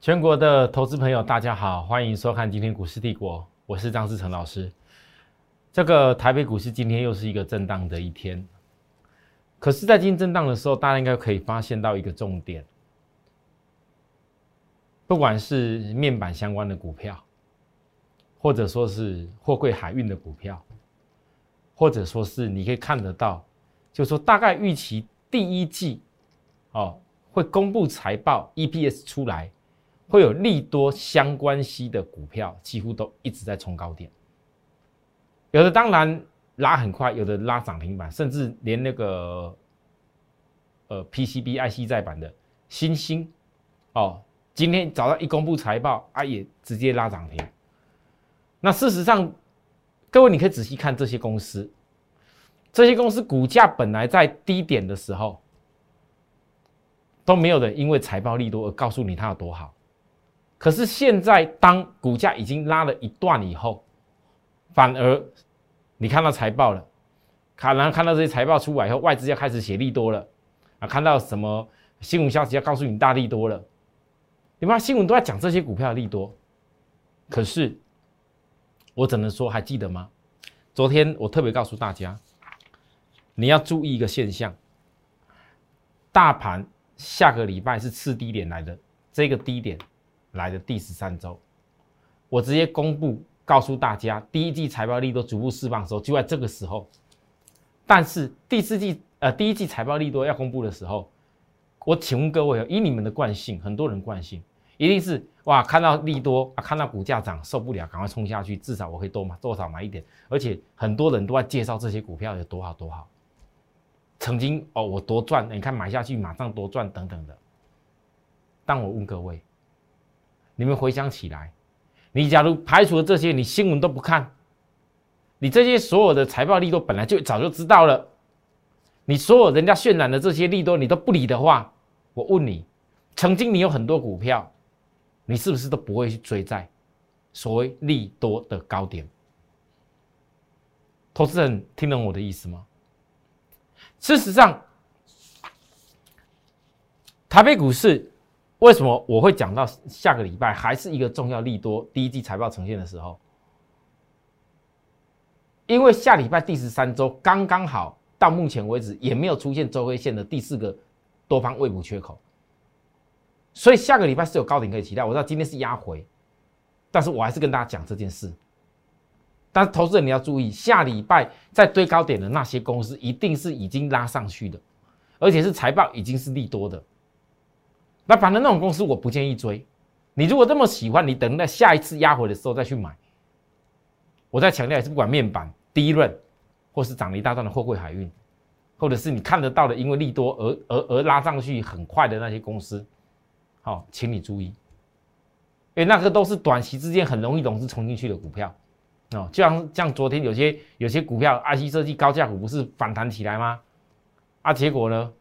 全国的投资朋友，大家好，欢迎收看今天股市帝国，我是张志成老师。这个台北股市今天又是一个震荡的一天，可是，在今天震荡的时候，大家应该可以发现到一个重点，不管是面板相关的股票，或者说是货柜海运的股票，或者说是你可以看得到，就说大概预期第一季哦会公布财报 EPS 出来，会有利多相关系的股票，几乎都一直在冲高点。有的当然拉很快，有的拉涨停板，甚至连那个呃 PCB IC 在版的新兴哦，今天早上一公布财报啊，也直接拉涨停。那事实上，各位你可以仔细看这些公司，这些公司股价本来在低点的时候都没有人因为财报利多而告诉你它有多好，可是现在当股价已经拉了一段以后。反而，你看到财报了，看然后看到这些财报出来以后，外资要开始写利多了啊！看到什么新闻消息要告诉你大利多了，你看新闻都在讲这些股票的利多，可是我只能说还记得吗？昨天我特别告诉大家，你要注意一个现象，大盘下个礼拜是次低点来的，这个低点来的第十三周，我直接公布。告诉大家，第一季财报利多逐步释放的时候，就在这个时候。但是第四季呃，第一季财报利多要公布的时候，我请问各位，以你们的惯性，很多人惯性一定是哇，看到利多啊，看到股价涨受不了，赶快冲下去，至少我可以多买多少买一点。而且很多人都在介绍这些股票有多好多好，曾经哦我多赚，你看买下去马上多赚等等的。但我问各位，你们回想起来。你假如排除了这些，你新闻都不看，你这些所有的财报利多本来就早就知道了，你所有人家渲染的这些利多你都不理的话，我问你，曾经你有很多股票，你是不是都不会去追在所谓利多的高点？投资人听懂我的意思吗？事实上，台北股市。为什么我会讲到下个礼拜还是一个重要利多？第一季财报呈现的时候，因为下礼拜第十三周刚刚好，到目前为止也没有出现周黑线的第四个多方未补缺口，所以下个礼拜是有高点可以期待。我知道今天是压回，但是我还是跟大家讲这件事。但是投资人你要注意，下礼拜在堆高点的那些公司一定是已经拉上去的，而且是财报已经是利多的。那反正那种公司我不建议追。你如果这么喜欢，你等待下一次压回的时候再去买。我再强调一次，不管面板、低润，或是涨了一大段的货柜海运，或者是你看得到的，因为利多而而而拉上去很快的那些公司，好，请你注意，因为那个都是短期之间很容易融资冲进去的股票。哦，就像像昨天有些有些股票，IC 设计高价股不是反弹起来吗？啊，结果呢？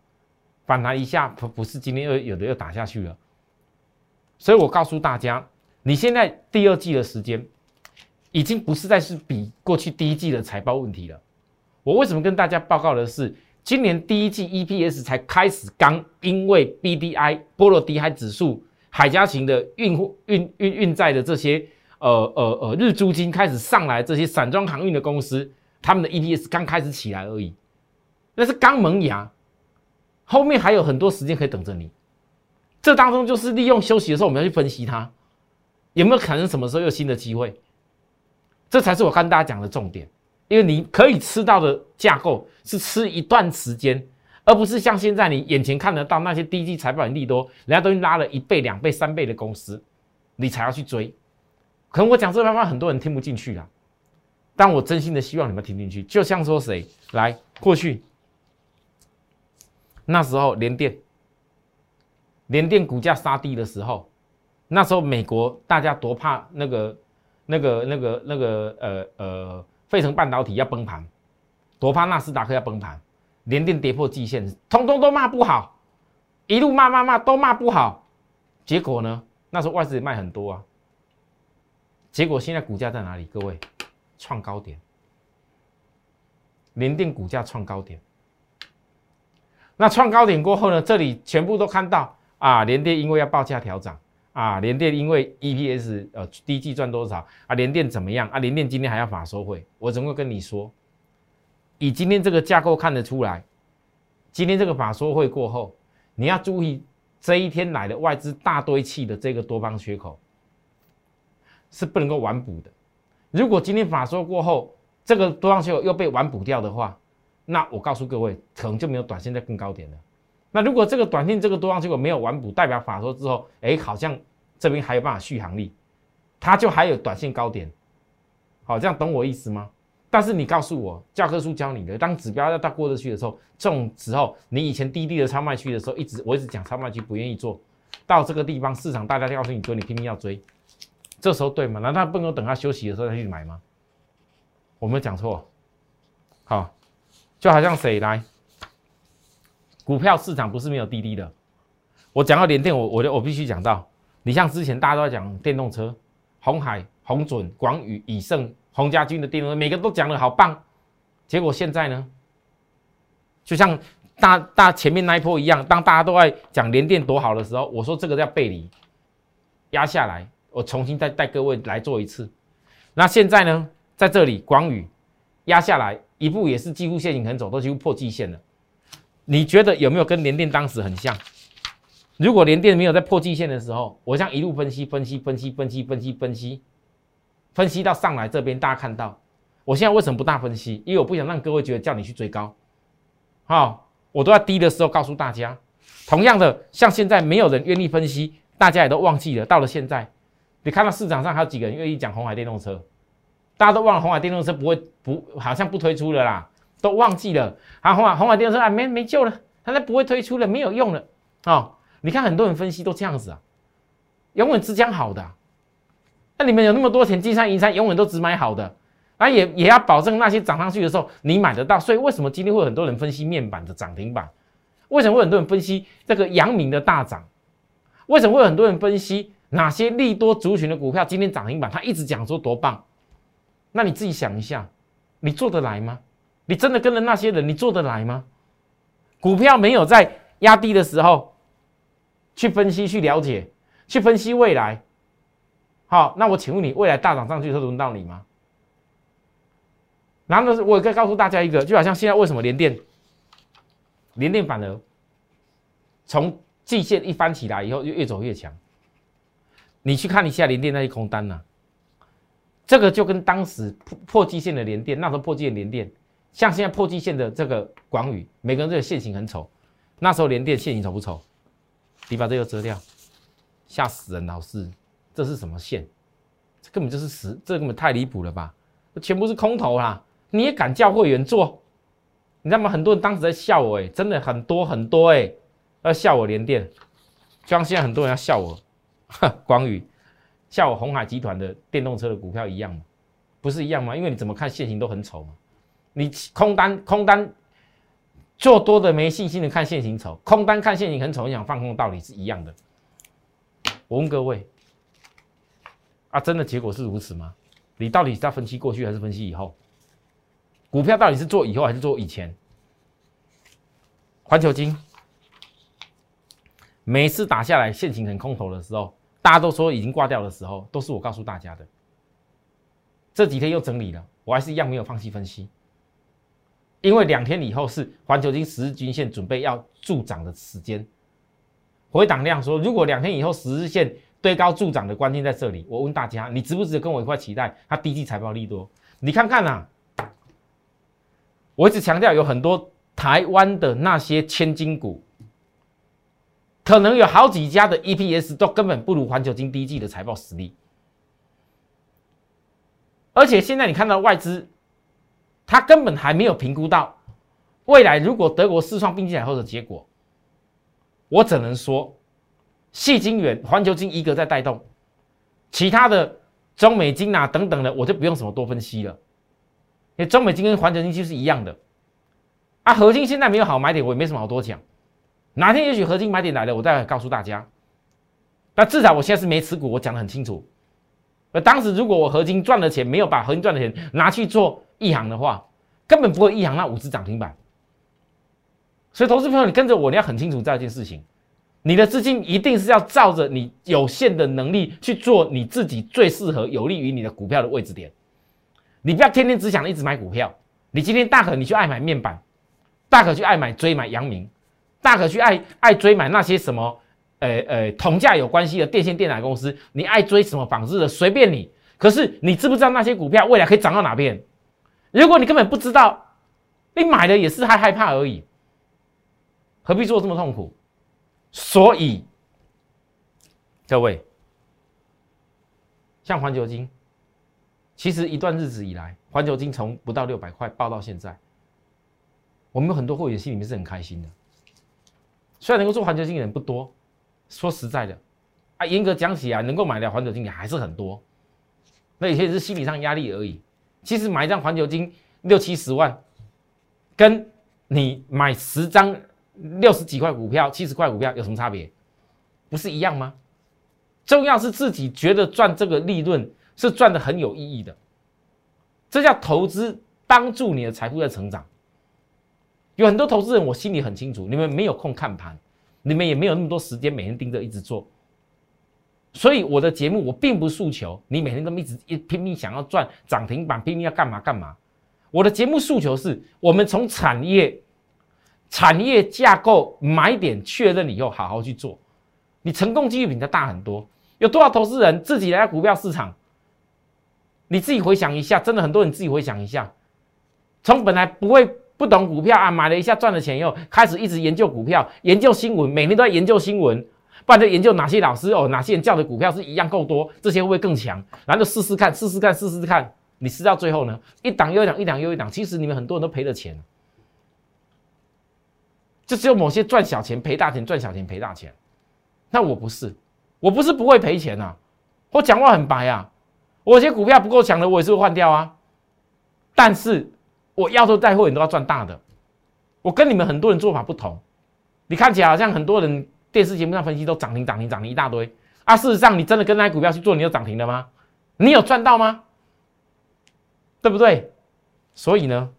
反弹一下不不是今天又有的又打下去了，所以我告诉大家，你现在第二季的时间已经不是再是比过去第一季的财报问题了。我为什么跟大家报告的是，今年第一季 EPS 才开始刚，因为 BDI 波罗的海指数海家型的运运运运载的这些呃呃呃日租金开始上来，这些散装航运的公司，他们的 EPS 刚开始起来而已，那是刚萌芽。后面还有很多时间可以等着你，这当中就是利用休息的时候，我们要去分析它有没有可能什么时候有新的机会，这才是我跟大家讲的重点。因为你可以吃到的架构是吃一段时间，而不是像现在你眼前看得到那些低级财报很利多，人家都已经拉了一倍、两倍、三倍的公司，你才要去追。可能我讲这番话很多人听不进去啊，但我真心的希望你们听进去。就像说谁来过去。那时候联电，联电股价杀低的时候，那时候美国大家多怕那个、那个、那个、那个呃呃，费城半导体要崩盘，多怕纳斯达克要崩盘，联电跌破季线，通通都骂不好，一路骂骂骂都骂不好，结果呢，那时候外资也卖很多啊，结果现在股价在哪里？各位，创高点，联电股价创高点。那创高点过后呢？这里全部都看到啊，联电因为要报价调涨啊，联电因为 EPS 呃第一季赚多少啊，联电怎么样啊？联电今天还要法收会，我怎么会跟你说？以今天这个架构看得出来，今天这个法说会过后，你要注意这一天来的外资大堆砌的这个多方缺口是不能够完补的。如果今天法说过后，这个多方缺口又被完补掉的话，那我告诉各位，可能就没有短线在更高点了。那如果这个短线这个多方结果没有完补，代表法说之后，哎，好像这边还有办法续航力，它就还有短线高点。好，这样懂我意思吗？但是你告诉我，教科书教你的，当指标要到过得去的时候，这种时候，你以前低低的超卖区的时候，一直我一直讲超卖区不愿意做，到这个地方市场大家告诉你追，你拼命要追，这时候对吗？难道不能等它休息的时候再去买吗？我没有讲错，好，就好像谁来？股票市场不是没有滴滴的，我讲到联电，我我我必须讲到，你像之前大家都在讲电动车，红海、红准、广宇、以盛、洪家军的电动车，每个都讲的好棒，结果现在呢，就像大大前面那一波一样，当大家都在讲联电多好的时候，我说这个叫背离，压下来，我重新再带各位来做一次。那现在呢，在这里广宇压下来一步也是几乎陷阱很走，都几乎破季线了。你觉得有没有跟联电当时很像？如果联电没有在破季线的时候，我像一路分析、分析、分析、分析、分析、分析，分析到上来这边，大家看到，我现在为什么不大分析？因为我不想让各位觉得叫你去追高，好，我都在低的时候告诉大家。同样的，像现在没有人愿意分析，大家也都忘记了。到了现在，你看到市场上还有几个人愿意讲红海电动车？大家都忘了红海电动车不会不好像不推出了啦。都忘记了，啊，红海红海电动车啊，没没救了，它那不会推出了，没有用了，哦，你看很多人分析都这样子啊，永远只讲好的，那你们有那么多钱，金山银山永远都只买好的，啊也也要保证那些涨上去的时候你买得到，所以为什么今天会有很多人分析面板的涨停板？为什么会很多人分析这个阳明的大涨？为什么会有很多人分析哪些利多族群的股票今天涨停板？他一直讲说多棒，那你自己想一下，你做得来吗？你真的跟着那些人，你做得来吗？股票没有在压低的时候去分析、去了解、去分析未来。好，那我请问你，未来大涨上去会轮到你吗？然后呢，我可以告诉大家一个，就好像现在为什么连电、连电反而从季线一翻起来以后，就越走越强。你去看一下连电那些空单呢？这个就跟当时破破季线的连电，那时候破季的连电。像现在破季线的这个广宇，每个人这个线型很丑，那时候连电线型丑不丑？你把这个遮掉，吓死人！老师，这是什么线？这根本就是死，这根本太离谱了吧？全部是空头啦！你也敢叫会员做？你知道吗？很多人当时在笑我，哎，真的很多很多，哎，要笑我连电，就像现在很多人要笑我，广宇，像我红海集团的电动车的股票一样吗？不是一样吗？因为你怎么看现行都很丑嘛。你空单空单做多的没信心的看现行丑，空单看现行很丑，你想放空的道理是一样的。我问各位，啊，真的结果是如此吗？你到底是要分析过去还是分析以后？股票到底是做以后还是做以前？环球金每次打下来现行很空头的时候，大家都说已经挂掉的时候，都是我告诉大家的。这几天又整理了，我还是一样没有放弃分析。因为两天以后是环球金十日均线准备要助涨的时间，回档量说，如果两天以后十日线堆高助涨的关键在这里，我问大家，你值不值得跟我一块期待它低季财报利多？你看看呐，我一直强调有很多台湾的那些千金股，可能有好几家的 EPS 都根本不如环球金第一季的财报实力，而且现在你看到外资。他根本还没有评估到未来，如果德国四创并进来后的结果，我只能说，细晶圆、环球金一个在带动，其他的中美金啊等等的，我就不用什么多分析了，因为中美金跟环球晶就是一样的。啊，合金现在没有好买点，我也没什么好多讲。哪天也许合金买点来了，我再告诉大家。那至少我现在是没持股，我讲的很清楚。而当时如果我合金赚的钱没有把合金赚的钱拿去做。一行的话，根本不会一行那五只涨停板。所以，投资朋友，你跟着我，你要很清楚这件事情。你的资金一定是要照着你有限的能力去做你自己最适合、有利于你的股票的位置点。你不要天天只想一直买股票。你今天大可你去爱买面板，大可去爱买追买阳明，大可去爱爱追买那些什么，呃呃同价有关系的电线电缆公司。你爱追什么纺织的，随便你。可是你知不知道那些股票未来可以涨到哪边？如果你根本不知道，你买的也是害害怕而已，何必做这么痛苦？所以，各位，像环球金，其实一段日子以来，环球金从不到六百块爆到现在，我们有很多会员心里面是很开心的。虽然能够做环球金的人不多，说实在的，啊，严格讲起来，能够买的环球金的还是很多。那有些是心理上压力而已。其实买一张环球金六七十万，跟你买十张。六十几块股票，七十块股票有什么差别？不是一样吗？重要是自己觉得赚这个利润是赚的很有意义的，这叫投资，帮助你的财富在成长。有很多投资人，我心里很清楚，你们没有空看盘，你们也没有那么多时间每天盯着一直做。所以我的节目，我并不诉求你每天这么一直一拼命想要赚涨停板，拼命要干嘛干嘛。我的节目诉求是我们从产业。产业架构买点确认以后，好好去做，你成功几率比人家大很多。有多少投资人自己来股票市场？你自己回想一下，真的很多人自己回想一下，从本来不会不懂股票啊，买了一下赚了钱以后，开始一直研究股票，研究新闻，每天都在研究新闻，不然就研究哪些老师哦，哪些人叫的股票是一样够多，这些会不会更强？然后就试试看，试试看，试试看，你试到最后呢，一档又一档，一档又一档，其实你们很多人都赔了钱。就只有某些赚小钱赔大钱，赚小钱赔大钱。那我不是，我不是不会赔钱呐。我讲话很白啊，我有些股票不够强的，我也是会换掉啊。但是我要做带货，你都要赚大的。我跟你们很多人做法不同。你看起来好像很多人电视节目上分析都涨停涨停涨停一大堆啊。事实上，你真的跟那股票去做，你有涨停的吗？你有赚到吗？对不对？所以呢，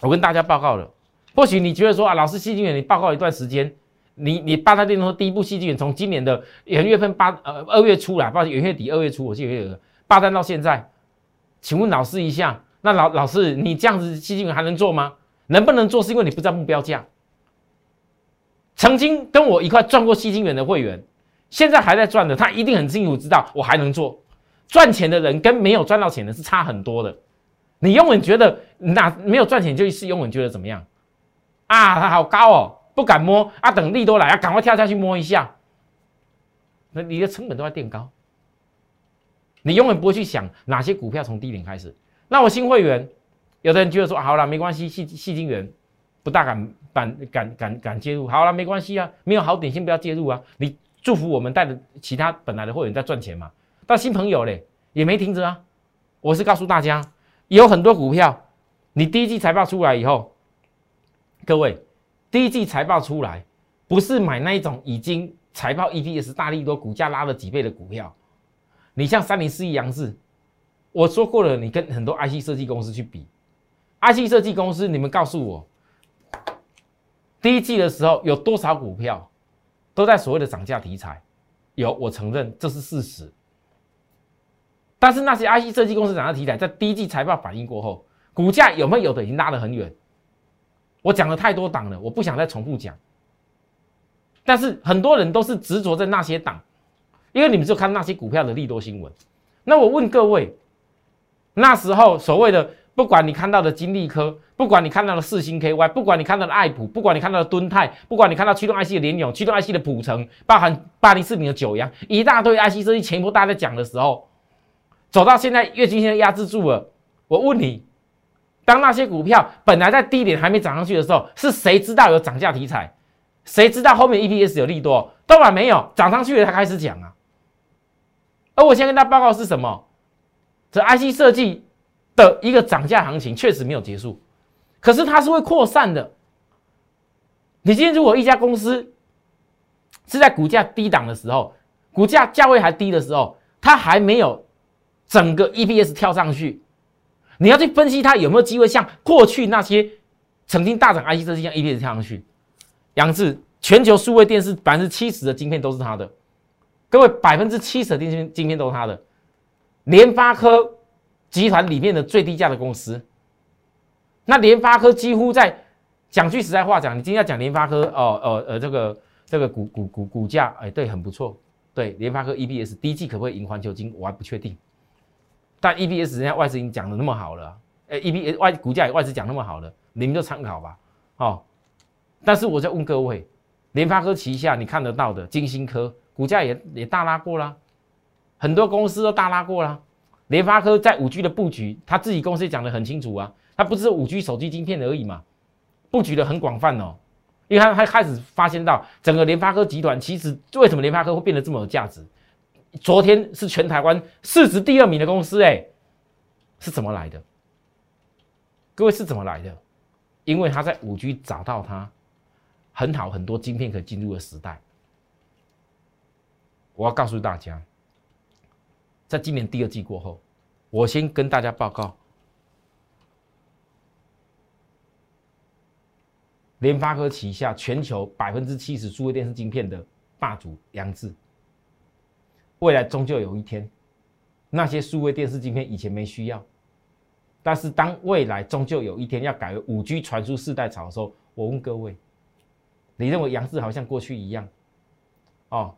我跟大家报告了。或许你觉得说啊，老师细菌远，你报告一段时间，你你八大电动第一部细菌远从今年的元月份八呃二月初来，报元月底二月初，我记得八单到现在，请问老师一下，那老老师你这样子细菌远还能做吗？能不能做是因为你不知道目标价。曾经跟我一块赚过细菌远的会员，现在还在赚的，他一定很清楚知道我还能做。赚钱的人跟没有赚到钱的是差很多的。你永远觉得那没有赚钱就是永远觉得怎么样？啊，它好高哦，不敢摸啊！等利多来啊，赶快跳下去摸一下。那你的成本都要垫高，你永远不会去想哪些股票从低点开始。那我新会员，有的人就会说好了，没关系，细细金元不大敢敢敢敢敢介入。好了，没关系啊，没有好点先不要介入啊。你祝福我们带着其他本来的会员在赚钱嘛。但新朋友嘞也没停着啊。我是告诉大家，有很多股票，你第一季财报出来以后。各位，第一季财报出来，不是买那一种已经财报 EPS 大力多、股价拉了几倍的股票。你像三零四一、杨志，我说过了，你跟很多 IC 设计公司去比，IC 设计公司，你们告诉我，第一季的时候有多少股票都在所谓的涨价题材？有，我承认这是事实。但是那些 IC 设计公司涨价题材，在第一季财报反应过后，股价有没有有的已经拉得很远？我讲了太多档了，我不想再重复讲。但是很多人都是执着在那些档，因为你们只有看那些股票的利多新闻。那我问各位，那时候所谓的不管你看到的金利科，不管你看到的四星 KY，不管你看到的爱普，不管你看到的敦泰，不管你看到驱动 IC 的联咏，驱动 IC 的普成，包含八零四零的九阳，一大堆 IC 设计前一波大家在讲的时候，走到现在月均线压制住了。我问你。当那些股票本来在低点还没涨上去的时候，是谁知道有涨价题材？谁知道后面 EPS 有利多？都还没有涨上去了才开始讲啊！而我先跟大家报告是什么？这 IC 设计的一个涨价行情确实没有结束，可是它是会扩散的。你今天如果一家公司是在股价低档的时候，股价价位还低的时候，它还没有整个 EPS 跳上去。你要去分析它有没有机会像过去那些曾经大涨 IC 设计一样 EPS 跳上去。杨志全球数位电视百分之七十的晶片都是它的，各位百分之七十的晶片晶片都是它的。联发科集团里面的最低价的公司，那联发科几乎在讲句实在话讲，你今天要讲联发科哦哦呃这个这个股股股股价哎对很不错，对联发科 E B S 第一季可不可以赢环球金我还不确定，但 E B S 人家外资已经讲的那么好了，哎 E B S 外股价也外资讲那么好了，你们就参考吧，哦，但是我在问各位。联发科旗下你看得到的金星科股价也也大拉过啦，很多公司都大拉过啦。联发科在五 G 的布局，他自己公司讲得很清楚啊，它不是五 G 手机晶片而已嘛，布局的很广泛哦。因为他他开始发现到整个联发科集团其实为什么联发科会变得这么有价值？昨天是全台湾市值第二名的公司，哎，是怎么来的？各位是怎么来的？因为他在五 G 找到它。很好，很多晶片可以进入的时代。我要告诉大家，在今年第二季过后，我先跟大家报告，联发科旗下全球百分之七十数位电视晶片的霸主杨志，未来终究有一天，那些数位电视晶片以前没需要，但是当未来终究有一天要改为五 G 传输世代潮的时候，我问各位。你认为杨志好像过去一样，哦，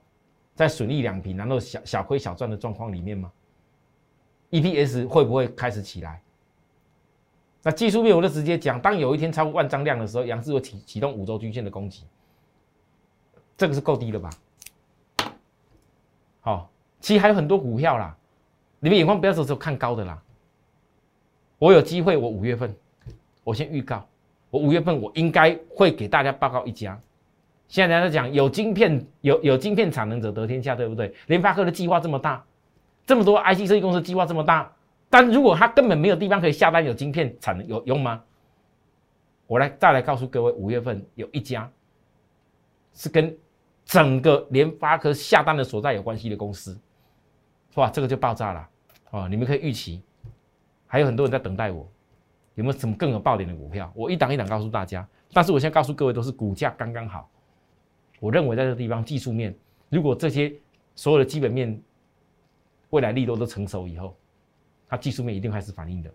在损益两平，然后小小亏小赚的状况里面吗？EPS 会不会开始起来？那技术面我就直接讲，当有一天超过万张量的时候，杨志会启启动五周均线的攻击，这个是够低了吧？好，其实还有很多股票啦，你们眼光不要只有看高的啦。我有机会，我五月份，我先预告。我五月份我应该会给大家报告一家，现在大家讲有晶片有有晶片产能者得天下，对不对？联发科的计划这么大，这么多 IC 设计公司计划这么大，但如果他根本没有地方可以下单，有晶片产能有用吗？我来再来告诉各位，五月份有一家是跟整个联发科下单的所在有关系的公司，哇，这个就爆炸了哦！你们可以预期，还有很多人在等待我。有没有什么更有爆点的股票？我一档一档告诉大家。但是我现在告诉各位，都是股价刚刚好。我认为在这个地方，技术面如果这些所有的基本面未来利多都成熟以后，它技术面一定开始反应的。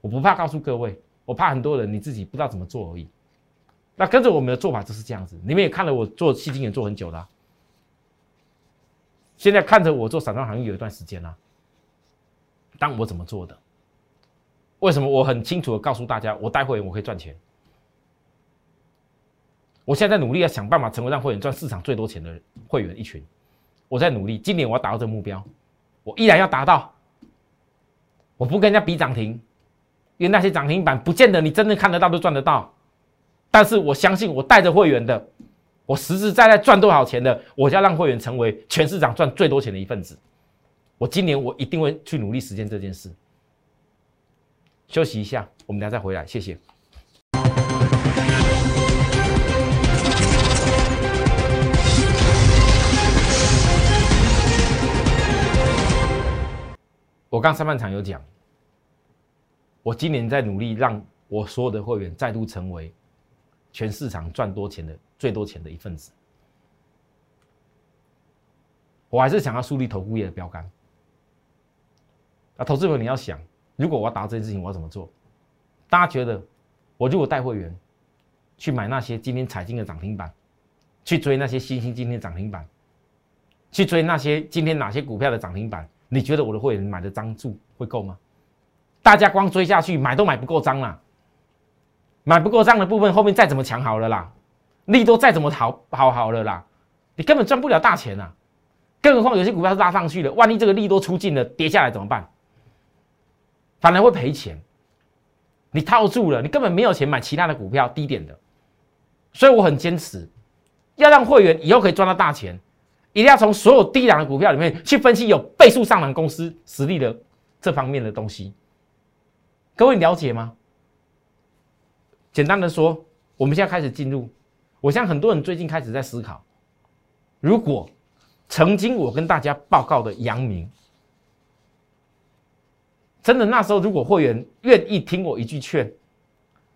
我不怕告诉各位，我怕很多人你自己不知道怎么做而已。那跟着我们的做法就是这样子。你们也看了我做细晶也做很久了，现在看着我做散装行业有一段时间了。当我怎么做的？为什么我很清楚的告诉大家，我带会员我可以赚钱？我现在在努力要想办法成为让会员赚市场最多钱的会员一群。我在努力，今年我要达到这个目标，我依然要达到。我不跟人家比涨停，因为那些涨停板不见得你真正看得到都赚得到。但是我相信我带着会员的，我实实在在赚多少钱的，我就要让会员成为全市场赚最多钱的一份子。我今年我一定会去努力实现这件事。休息一下，我们等下再回来，谢谢。我刚上半场有讲，我今年在努力让我所有的会员再度成为全市场赚多钱的最多钱的一份子。我还是想要树立投顾业的标杆。啊，投资者你要想。如果我要达这件事情，我要怎么做？大家觉得，我如果带会员去买那些今天彩金的涨停板，去追那些新兴今天涨停板，去追那些今天哪些股票的涨停板，你觉得我的会员买的张数会够吗？大家光追下去买都买不够张啦，买不够张的部分，后面再怎么抢好了啦，利多再怎么好好好了啦，你根本赚不了大钱啊！更何况有些股票是拉上去的，万一这个利多出尽了，跌下来怎么办？反而会赔钱，你套住了，你根本没有钱买其他的股票低点的，所以我很坚持，要让会员以后可以赚到大钱，一定要从所有低档的股票里面去分析有倍数上涨公司实力的这方面的东西。各位了解吗？简单的说，我们现在开始进入，我相信很多人最近开始在思考，如果曾经我跟大家报告的阳明。真的，那时候如果会员愿意听我一句劝，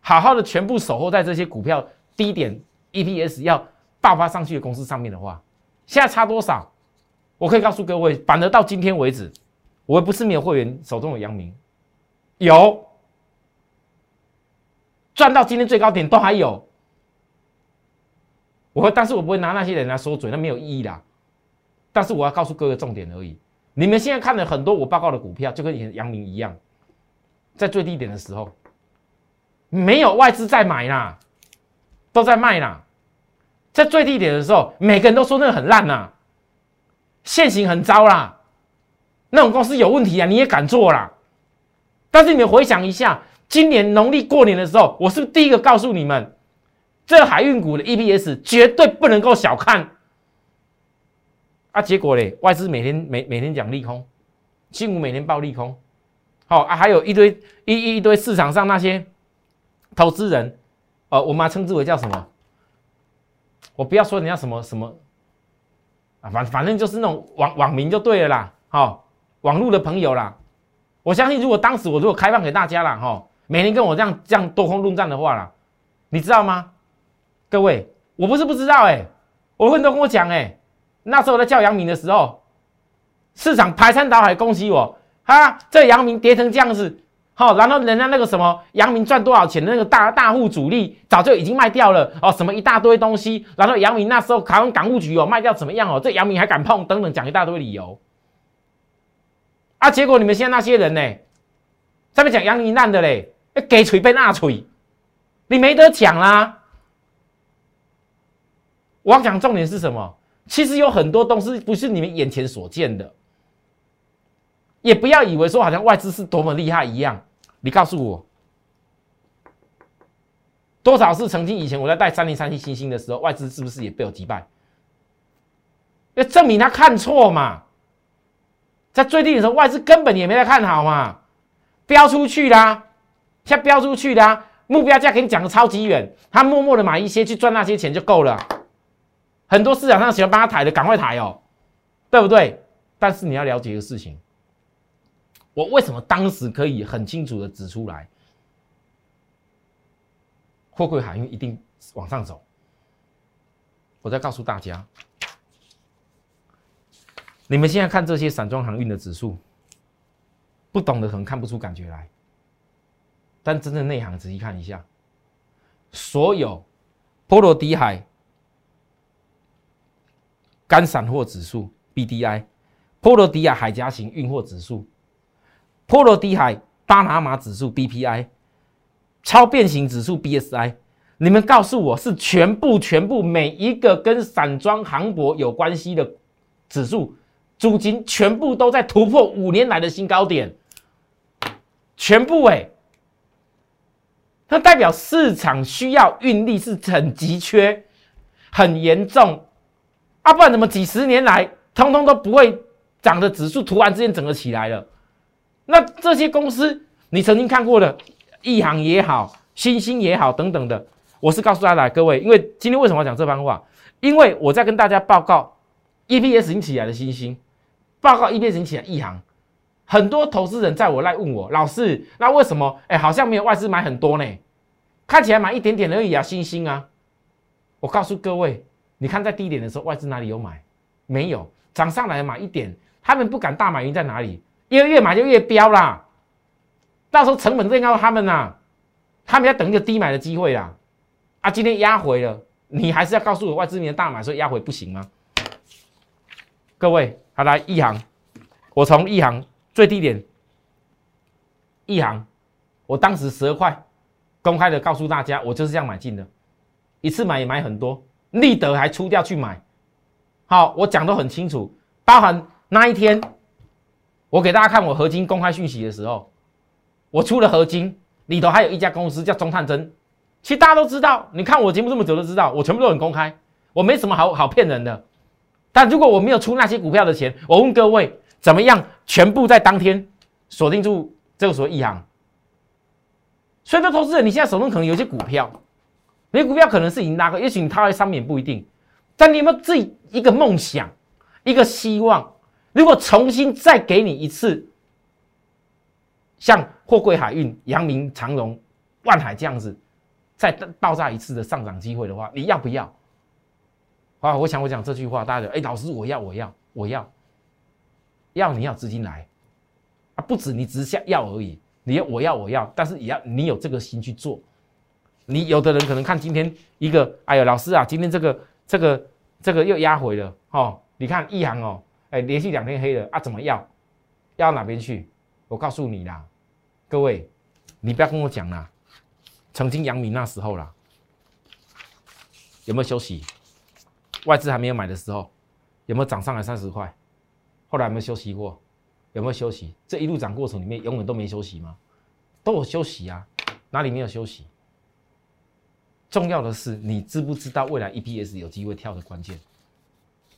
好好的全部守候在这些股票低点，EPS 要爆发上去的公司上面的话，现在差多少？我可以告诉各位，反而到今天为止，我不是没有会员手中有阳明，有赚到今天最高点都还有。我会，但是我不会拿那些人来说嘴，那没有意义啦。但是我要告诉各位重点而已。你们现在看了很多我报告的股票，就跟以前阳明一样，在最低点的时候，没有外资在买啦，都在卖啦。在最低点的时候，每个人都说那个很烂呐，现行很糟啦，那种公司有问题啊，你也敢做啦？但是你们回想一下，今年农历过年的时候，我是不是第一个告诉你们，这海运股的 EPS 绝对不能够小看。啊，结果嘞，外资每天每每天讲利空，新股每天报利空，好啊，还有一堆一一堆市场上那些投资人，呃，我们称之为叫什么？我不要说人家什么什么啊，反反正就是那种网网民就对了啦，好，网络的朋友啦。我相信，如果当时我如果开放给大家了，哈，每天跟我这样这样多空论战的话啦，你知道吗？各位，我不是不知道哎，我很多跟我讲哎。那时候在叫杨明的时候，市场排山倒海恭喜我，哈，这杨明跌成这样子，好，然后人家那个什么杨明赚多少钱的那个大大户主力早就已经卖掉了哦，什么一大堆东西，然后杨明那时候台湾港务局哦卖掉怎么样哦，这杨明还敢碰等等讲一大堆理由，啊，结果你们现在那些人呢，上面讲杨明烂的嘞，给锤被那锤，你没得讲啦。我要讲重点是什么？其实有很多东西不是你们眼前所见的，也不要以为说好像外资是多么厉害一样。你告诉我，多少是曾经以前我在带三零三七星星的时候，外资是不是也被我击败？要证明他看错嘛，在最低的时候，外资根本也没在看好嘛，飙出去啦，像飙出去啦，目标价给你讲的超级远，他默默的买一些去赚那些钱就够了。很多市场上喜欢帮他抬的，赶快抬哦，对不对？但是你要了解一个事情，我为什么当时可以很清楚的指出来，货柜海运一定往上走。我再告诉大家，你们现在看这些散装航运的指数，不懂的可能看不出感觉来，但真正内行仔细看一下，所有波罗的海。干散货指数 BDI，波罗的海海峡型运货指数，波罗的海巴拿马指数 BPI，超变形指数 BSI，你们告诉我是全部全部每一个跟散装航舶有关系的指数，租金全部都在突破五年来的新高点，全部哎，那代表市场需要运力是很急缺，很严重。啊，不然怎么几十年来，通通都不会涨的指数，突然之间整个起来了？那这些公司，你曾经看过的，亿航也好，新星也好，等等的，我是告诉大家各位，因为今天为什么要讲这番话？因为我在跟大家报告 EPS 已经起来的新兴，报告 EPS 已经起来亿航，很多投资人在我来问我，老师，那为什么？哎，好像没有外资买很多呢？看起来买一点点而已啊，新兴啊！我告诉各位。你看，在低点的时候，外资哪里有买？没有，涨上来买一点，他们不敢大买，因在哪里？因为越买就越飙啦，到时候成本最高他们呐，他们要等一个低买的机会啦。啊，今天压回了，你还是要告诉我外资明天大买，所以压回不行吗？各位，好来一行，我从一行最低点，一行，我当时十二块，公开的告诉大家，我就是这样买进的，一次买也买很多。立德还出掉去买，好，我讲都很清楚，包含那一天，我给大家看我合金公开讯息的时候，我出了合金里头还有一家公司叫中探针，其实大家都知道，你看我节目这么久都知道，我全部都很公开，我没什么好好骗人的。但如果我没有出那些股票的钱，我问各位怎么样，全部在当天锁定住这个所谓一行。所以说，投资人你现在手中可能有些股票。你股票可能是已经拉高，也许你套在上面不一定。但你有没有自己一个梦想，一个希望？如果重新再给你一次，像货柜海运、阳明、长荣、万海这样子，再爆炸一次的上涨机会的话，你要不要？啊，我想我讲这句话，大家就哎，老师我要我要我要，要你要资金来啊，不止你只是要而已，你要我要我要，但是也要你有这个心去做。你有的人可能看今天一个，哎呦，老师啊，今天这个这个这个又压回了哦，你看一行哦，哎，连续两天黑了啊，怎么要？要哪边去？我告诉你啦，各位，你不要跟我讲啦，曾经阳明那时候啦，有没有休息？外资还没有买的时候，有没有涨上来三十块？后来有没有休息过？有没有休息？这一路涨过程里面，永远都没休息吗？都有休息啊，哪里没有休息？重要的是，你知不知道未来 EPS 有机会跳的关键？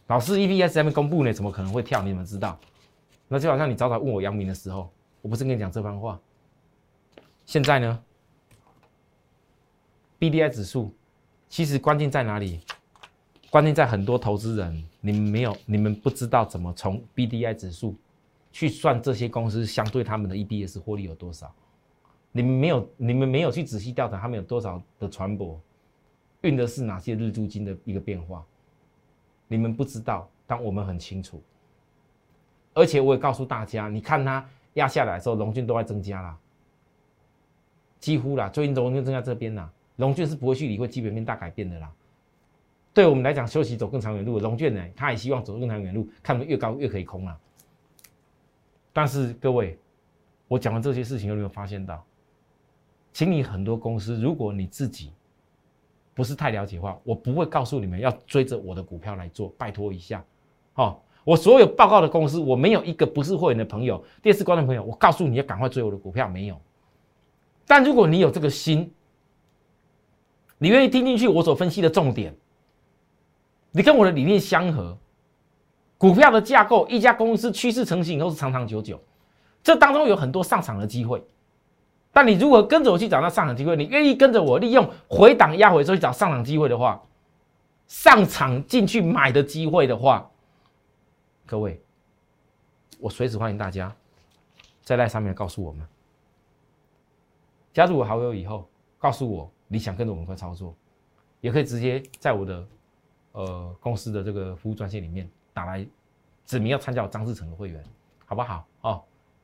老师，EPS 还没公布呢，怎么可能会跳？你们知道？那就好像你早早问我阳明的时候，我不是跟你讲这番话。现在呢，BDI 指数其实关键在哪里？关键在很多投资人，你们没有，你们不知道怎么从 BDI 指数去算这些公司相对他们的 EPS 获利有多少。你们没有，你们没有去仔细调查他们有多少的船舶运的是哪些日租金的一个变化。你们不知道，但我们很清楚。而且我也告诉大家，你看它压下来的时候，龙俊都在增加啦，几乎啦，最近龙俊增加这边啦，龙俊是不会去理会基本面大改变的啦。对我们来讲，休息走更长远路。龙卷呢，他也希望走更长远路，看能越高越可以空啊。但是各位，我讲完这些事情，有没有发现到？请你很多公司，如果你自己不是太了解的话，我不会告诉你们要追着我的股票来做，拜托一下。哦，我所有报告的公司，我没有一个不是会员的朋友、电视观众朋友，我告诉你要赶快追我的股票，没有。但如果你有这个心，你愿意听进去我所分析的重点。你跟我的理念相合，股票的架构，一家公司趋势成型以后是长长久久，这当中有很多上场的机会。但你如果跟着我去找那上场机会，你愿意跟着我利用回档压回之后去找上场机会的话，上场进去买的机会的话，各位，我随时欢迎大家在那上面告诉我们，加入我好友以后，告诉我你想跟着我们一块操作，也可以直接在我的。呃，公司的这个服务专线里面打来，指明要参加我张志成的会员，好不好？哦，